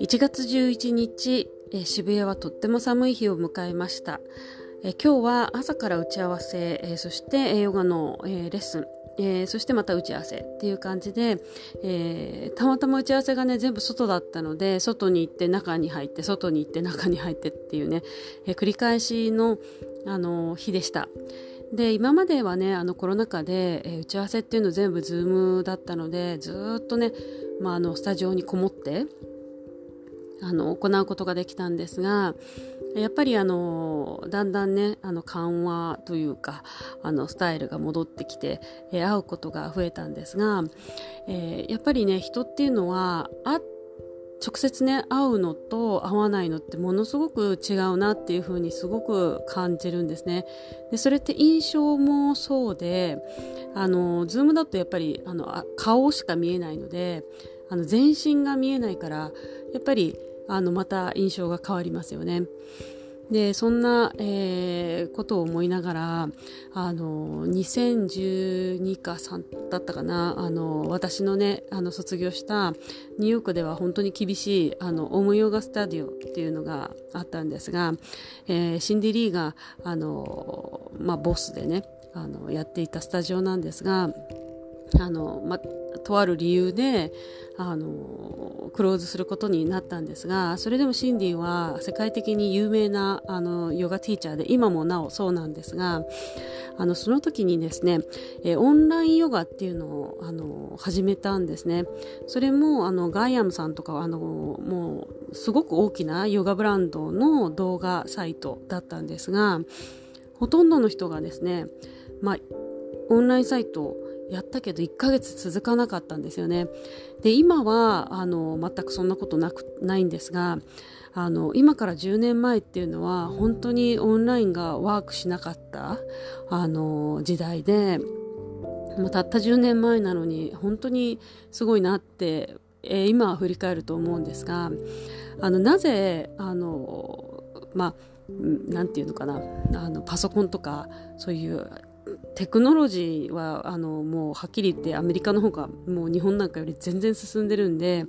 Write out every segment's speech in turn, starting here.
1月11日、渋谷はとっても寒い日を迎えました。今日は朝から打ち合わせ、そしてヨガの、レッスン、え、そしてまた打ち合わせっていう感じで、えー、たまたま打ち合わせがね全部外だったので外に行って中に入って外に行って中に入ってっていうね、え、繰り返しの、あの日でした。で今まではねあのコロナ禍で、え打ち合わせっていうの全部ズームだったのでずっとね、まあ、あのスタジオにこもってあの行うことができたんですがやっぱりあのだんだんねあの緩和というかあのスタイルが戻ってきて、えー、会うことが増えたんですが、えー、やっぱりね人っていうのは会って直接ね会うのと会わないのってものすごく違うなっていうふうにすごく感じるんですね。でそれって印象もそうであのズームだとやっぱりあの顔しか見えないのであの全身が見えないからやっぱりあのまた印象が変わりますよね。でそんな、えー、ことを思いながらあの2012か3だったかな。あの私のねあの卒業したニューヨークでは本当に厳しいあの Om Yoga Studio っていうのがあったんですが、えー、シンディ・リーがあの、まあ、ボスでねあのやっていたスタジオなんですがあの、ま、とある理由であのクローズすることになったんですがそれでもシンディは世界的に有名なあのヨガティーチャーで今もなおそうなんですがあのその時にですね、えオンラインヨガっていうのをあの始めたんですね。それもあのガイアムさんとかあのもうすごく大きなヨガブランドの動画サイトだったんですがほとんどの人がですね、まあ、オンラインサイトやったけど1ヶ月続かなかったんですよね。で今はあの全くそんなことなくないんですがあの今から10年前っていうのは本当にオンラインがワークしなかったあの時代で、まあ、たった10年前なのに本当にすごいなって、えー、今は振り返ると思うんですがあのなぜあのまあなんていうのかなあのパソコンとかそういうテクノロジーはあのもうはっきり言ってアメリカの方がもう日本なんかより全然進んでるんで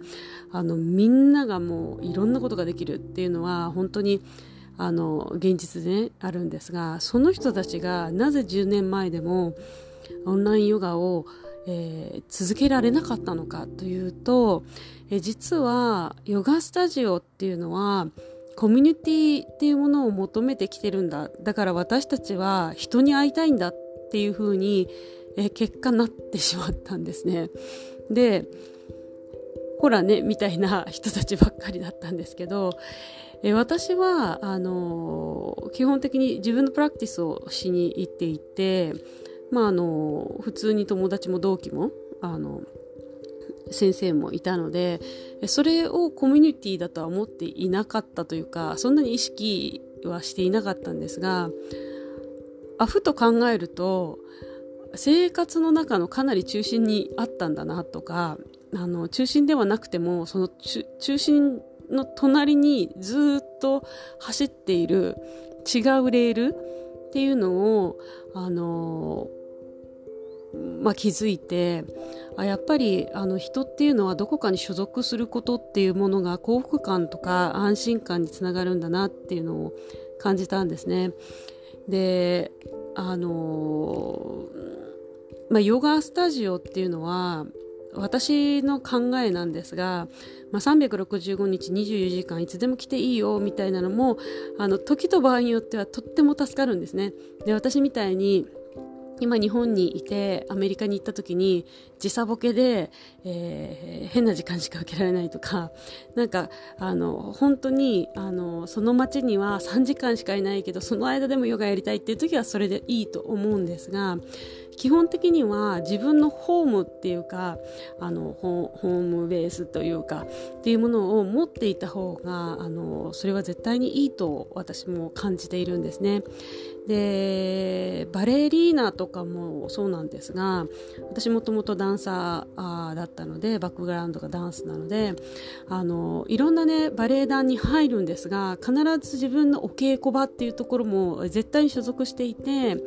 あのみんながもういろんなことができるっていうのは本当にあの現実で、ね、あるんですがその人たちがなぜ10年前でもオンラインヨガを、えー、続けられなかったのかというと、えー、実はヨガスタジオっていうのはコミュニティっていうものを求めてきてるんだ。だから私たちは人に会いたいんだっっていう風に、え結果なってしまったんですね。でほらねみたいな人たちばっかりだったんですけど、え私はあの基本的に自分のプラクティスをしに行っていて、まあ、あの普通に友達も同期もあの先生もいたのでそれをコミュニティだとは思っていなかったというかそんなに意識はしていなかったんですがあふと考えると生活の中のかなり中心にあったんだなとかあの中心ではなくてもその中心の隣にずっと走っている違うレールっていうのをあのまあ、気づいてあやっぱりあの人っていうのはどこかに所属することっていうものが幸福感とか安心感につながるんだなっていうのを感じたんですね。であのまあ、ヨガスタジオっていうのは私の考えなんですが、まあ、365日24時間いつでも来ていいよみたいなのもあの時と場合によってはとっても助かるんですね。で私みたいに今日本にいてアメリカに行った時に時差ボケで、えー、変な時間しか受けられないとかなんかあの本当にあのその街には3時間しかいないけどその間でもヨガやりたいっていう時はそれでいいと思うんですが基本的には自分のホームっていうかあのホームベースというかっていうものを持っていた方があのそれは絶対にいいと私も感じているんですね。でバレリーナとかもそうなんですが私もともとダンサーだったのでバックグラウンドがダンスなのであのいろんなねバレエ団に入るんですが必ず自分のお稽古場っていうところも絶対に所属していて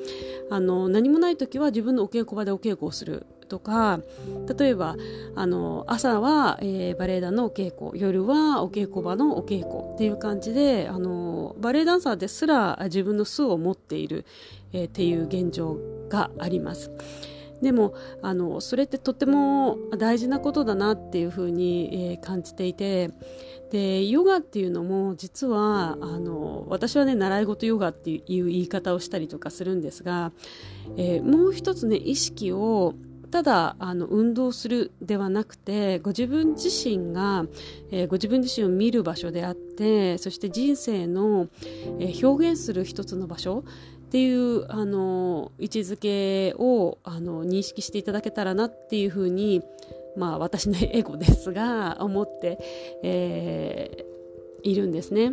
あの何もない時は自分のお稽古場でお稽古をする。とか例えばあの朝は、えー、バレエ団のお稽古夜はお稽古場のお稽古っていう感じであのバレエダンサーですら自分の巣を持っている、えー、っていう現状があります。でもあのそれってとても大事なことだなっていうふうに、えー、感じていてでヨガっていうのも実はあの私はね習い事ヨガっていう言い方をしたりとかするんですが、えー、もう一つね意識をただあの運動するではなくてご自分自身が、えー、ご自分自身を見る場所であってそして人生の、えー、表現する一つの場所っていうあの位置づけをあの認識していただけたらなっていうふうに、まあ、私のエゴですが思って、えー、いるんですね。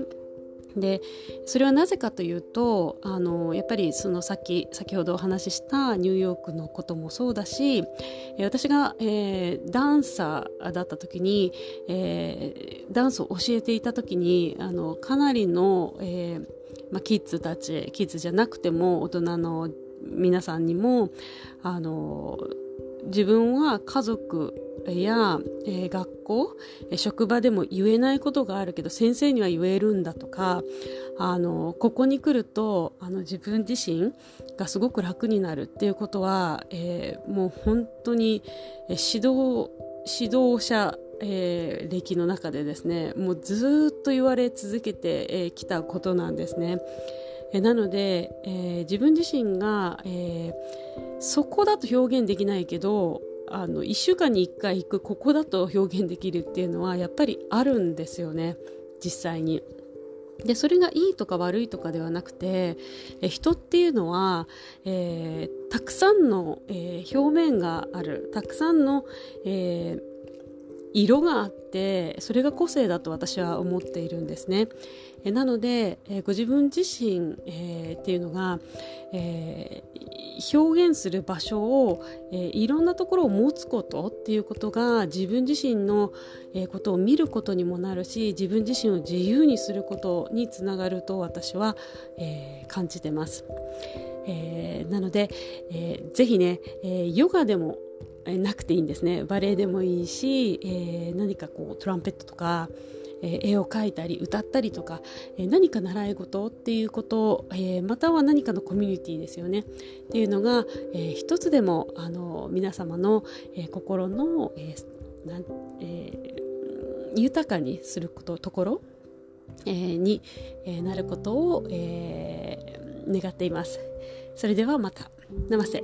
でそれはなぜかというとあのやっぱりそのさっき先ほどお話ししたニューヨークのこともそうだし私が、えー、ダンサーだった時に、えー、ダンスを教えていた時にあのかなりの、えーまあ、キッズたちキッズじゃなくても大人の皆さんにもあの自分は家族や、えー、学校、え、職場でも言えないことがあるけど先生には言えるんだとかあのここに来るとあの自分自身がすごく楽になるっていうことは、えー、もう本当に、指導指導者えー、歴の中でですねもうずっと言われ続けてき、えー、たことなんですね。え、なので、えー、自分自身が、えー、そこだと表現できないけどあの1週間に1回行くここだと表現できるっていうのはやっぱりあるんですよね実際に。でそれがいいとか悪いとかではなくてえ人っていうのは、えー、たくさんの、えー、表面があるたくさんの、えー色があってそれが個性だと私は思っているんですね。えなので、えご自分自身、えー、っていうのが、えー、表現する場所を、えー、いろんなところを持つことっていうことが自分自身の、えことを見ることにもなるし自分自身を自由にすることにつながると私は、え感じてます。えなので、えー、ぜひね、えヨガでもなくていいんですねバレエでもいいし、えー、何かこうトランペットとか、えー、絵を描いたり歌ったりとか、えー、何か習い事っていうこと、え、または何かのコミュニティですよねっていうのが、えー、一つでもあの皆様の、え、心の、ええ、豊かにすることところ、え、に、え、なることを、えー、願っています。それではまた。ナマステ